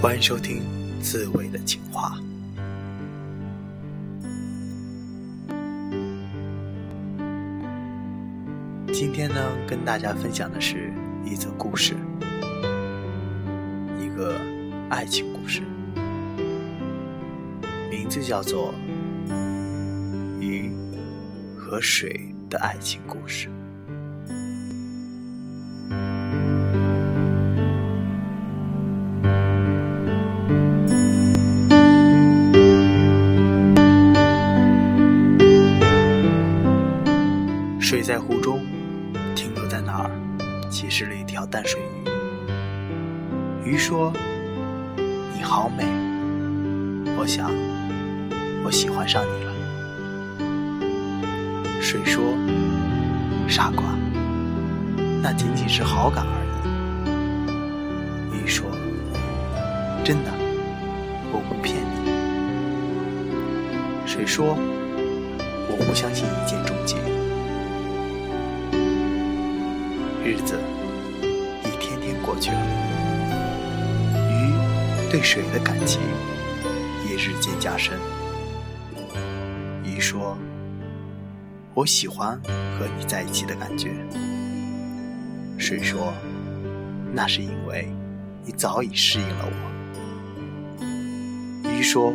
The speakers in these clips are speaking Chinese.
欢迎收听刺猬的情话。今天呢，跟大家分享的是一则故事，一个爱情故事，名字叫做《鱼和水的爱情故事》。在那儿，其实了一条淡水鱼。鱼说：“你好美，我想，我喜欢上你了。”水说：“傻瓜，那仅仅是好感而已。”鱼说：“真的，我不骗你。”水说：“我不相信一见钟情。”日子一天天过去了，鱼对水的感情也日渐加深。鱼说：“我喜欢和你在一起的感觉。”水说：“那是因为你早已适应了我。”鱼说：“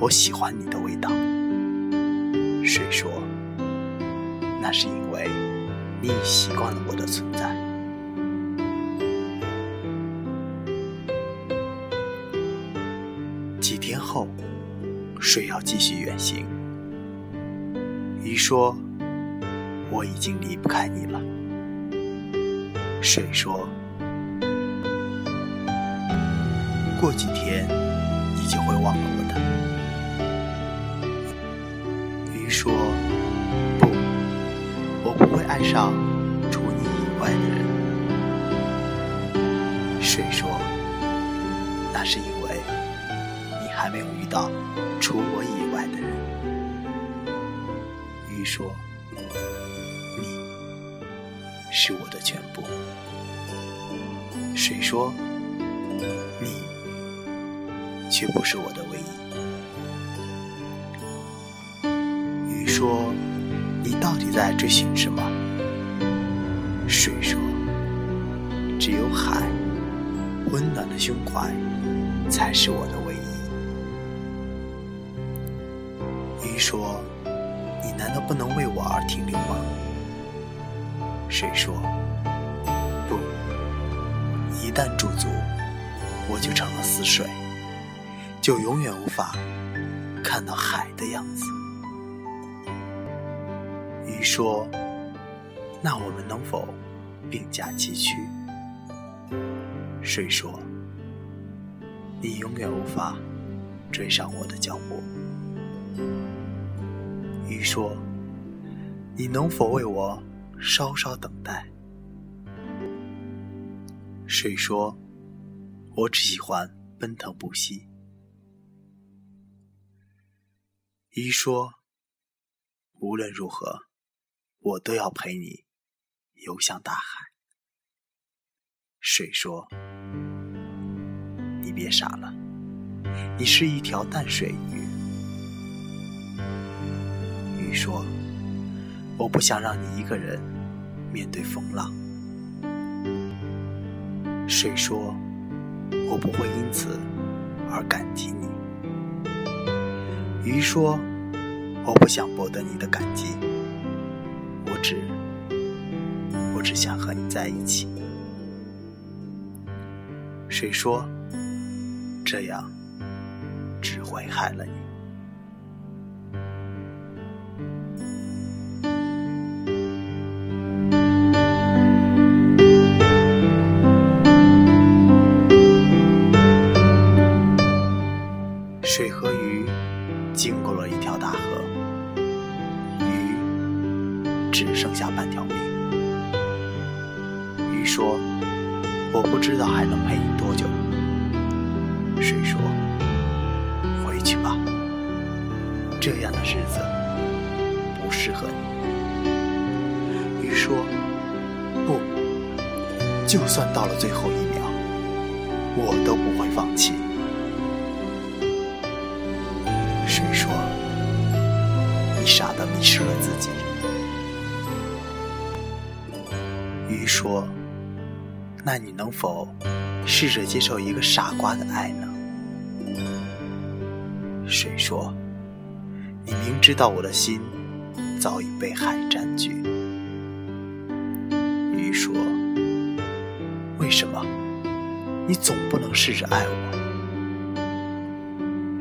我喜欢你的味道。”水说：“那是因为。”你已习惯了我的存在。几天后，水要继续远行。鱼说：“我已经离不开你了。”水说：“过几天，你就会忘了我的。”鱼说。不会爱上除你以外的人，水说：“那是因为你还没有遇到除我以外的人。”鱼说：“你是我的全部。”水说：“你却不是我的唯一。”鱼说：“你到底在追寻什么？”水说：“只有海，温暖的胸怀，才是我的唯一。”鱼说：“你难道不能为我而停留吗？”水说：“不，一旦驻足，我就成了死水，就永远无法看到海的样子。”鱼说。那我们能否并驾齐驱？水说：“你永远无法追上我的脚步。”鱼说：“你能否为我稍稍等待？”水说：“我只喜欢奔腾不息。”鱼说：“无论如何，我都要陪你。”游向大海。水说：“你别傻了，你是一条淡水鱼。”鱼说：“我不想让你一个人面对风浪。”水说：“我不会因此而感激你。”鱼说：“我不想博得你的感激，只想和你在一起。谁说：“这样只会害了你。”水和鱼经过了一条大河，鱼只剩下半知道还能陪你多久。水说？回去吧。这样的日子不适合你。鱼说不就算到了最后一秒我都不会放弃。水说？你傻的迷失了自己。鱼说那你能否试着接受一个傻瓜的爱呢？”水说：“你明知道我的心早已被海占据。”鱼说：“为什么？你总不能试着爱我？”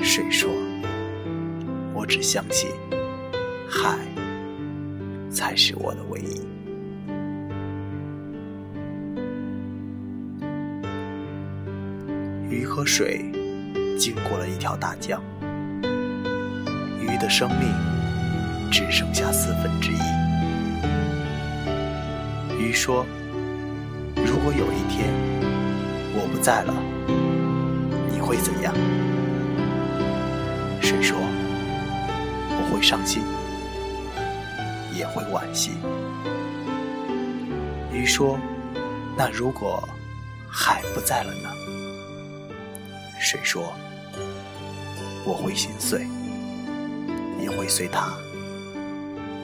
水说：“我只相信海才是我的唯一。”鱼和水经过了一条大江，鱼的生命只剩下四分之一。鱼说：“如果有一天我不在了，你会怎样？”水说：“我会伤心，也会惋惜。”鱼说：“那如果海不在了呢？”水说：“我会心碎，也会随他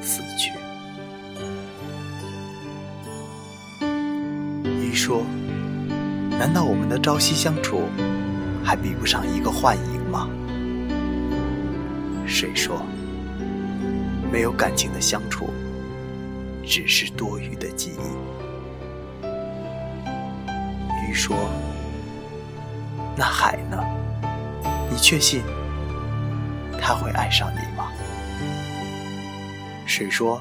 死去。”鱼说：“难道我们的朝夕相处还比不上一个幻影吗？”水说：“没有感情的相处，只是多余的记忆。”鱼说。那海呢？你确信他会爱上你吗？水说：“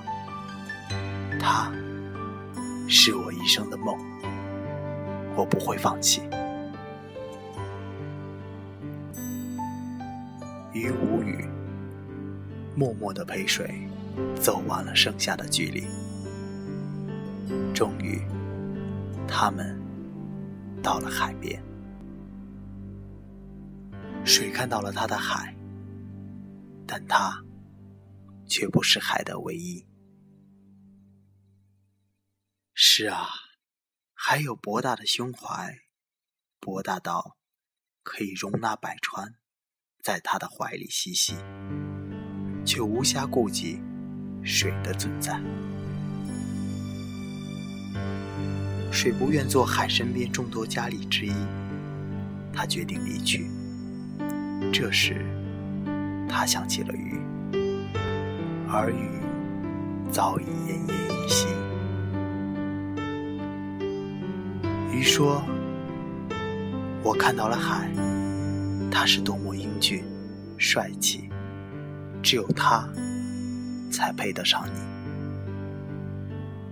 他是我一生的梦，我不会放弃。”鱼无语，默默的陪水走完了剩下的距离。终于，他们到了海边。水看到了他的海，但他却不是海的唯一。是啊，还有博大的胸怀，博大到可以容纳百川在他的怀里嬉戏，却无暇顾及水的存在。水不愿做海身边众多佳丽之一，他决定离去。这时，他想起了鱼，而鱼早已奄奄一息。鱼说：“我看到了海，它是多么英俊、帅气，只有他才配得上你。”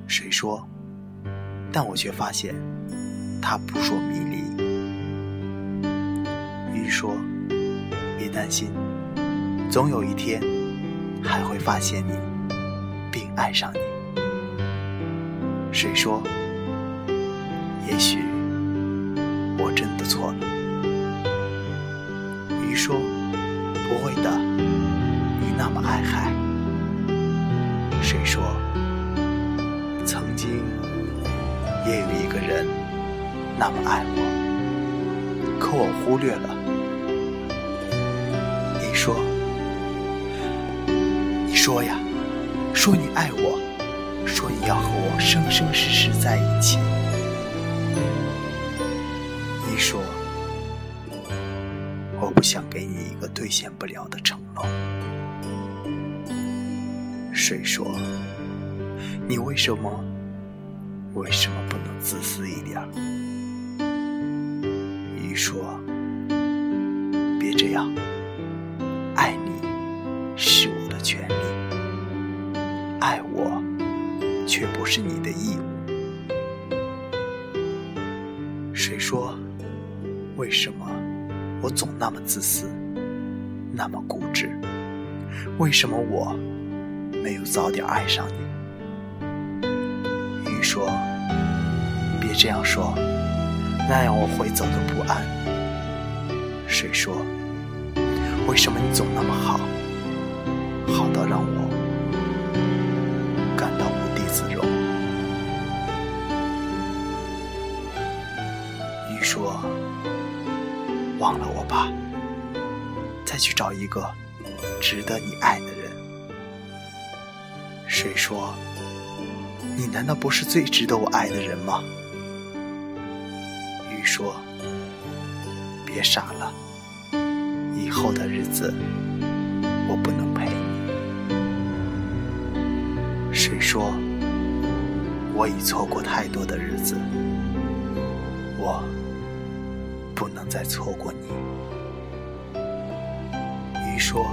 水说：“但我却发现他扑朔迷离。”鱼说。担心，总有一天还会发现你，并爱上你。水说：“也许我真的错了。”鱼说：“不会的，你那么爱海。”水说：“曾经也有一个人那么爱我，可我忽略了。”说呀，说你爱我，说你要和我生生世世在一起。你说，我不想给你一个兑现不了的承诺。水说，你为什么，为什么不能自私一点？鱼说，别这样。爱你是我的权利，爱我却不是你的义务。谁说？为什么我总那么自私，那么固执？为什么我没有早点爱上你？鱼说：“别这样说，那样我会走的不安。”水说：“为什么你总那么好？”好到让我说：“忘了我吧，再去找一个值得你爱的人。”水说：“你难道不是最值得我爱的人吗？鱼说：“别傻了，以后的日子我不能陪你。”水说：“我已错过太多的日子，我再错过你。”鱼说：“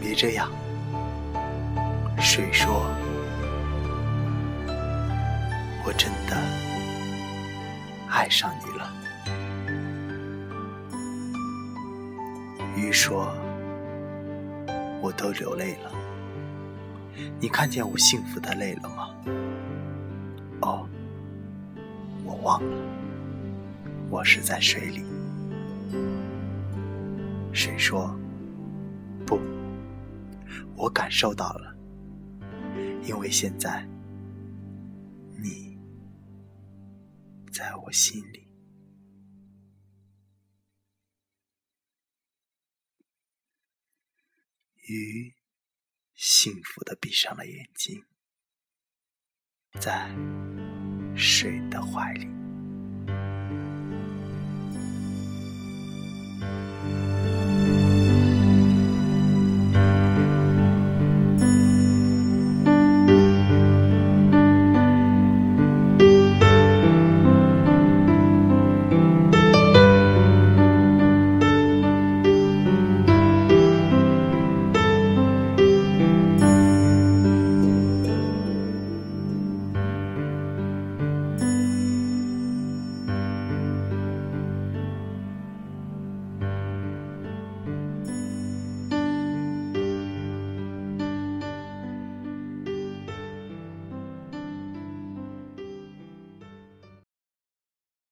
别这样。”水说。我真的爱上你了，鱼说：“我都流泪了，你看见我幸福的泪了吗？”哦，我忘了，我是在水里。水说：“不，我感受到了，因为现在你。”在我心里，鱼幸福的闭上了眼睛，在水的怀里。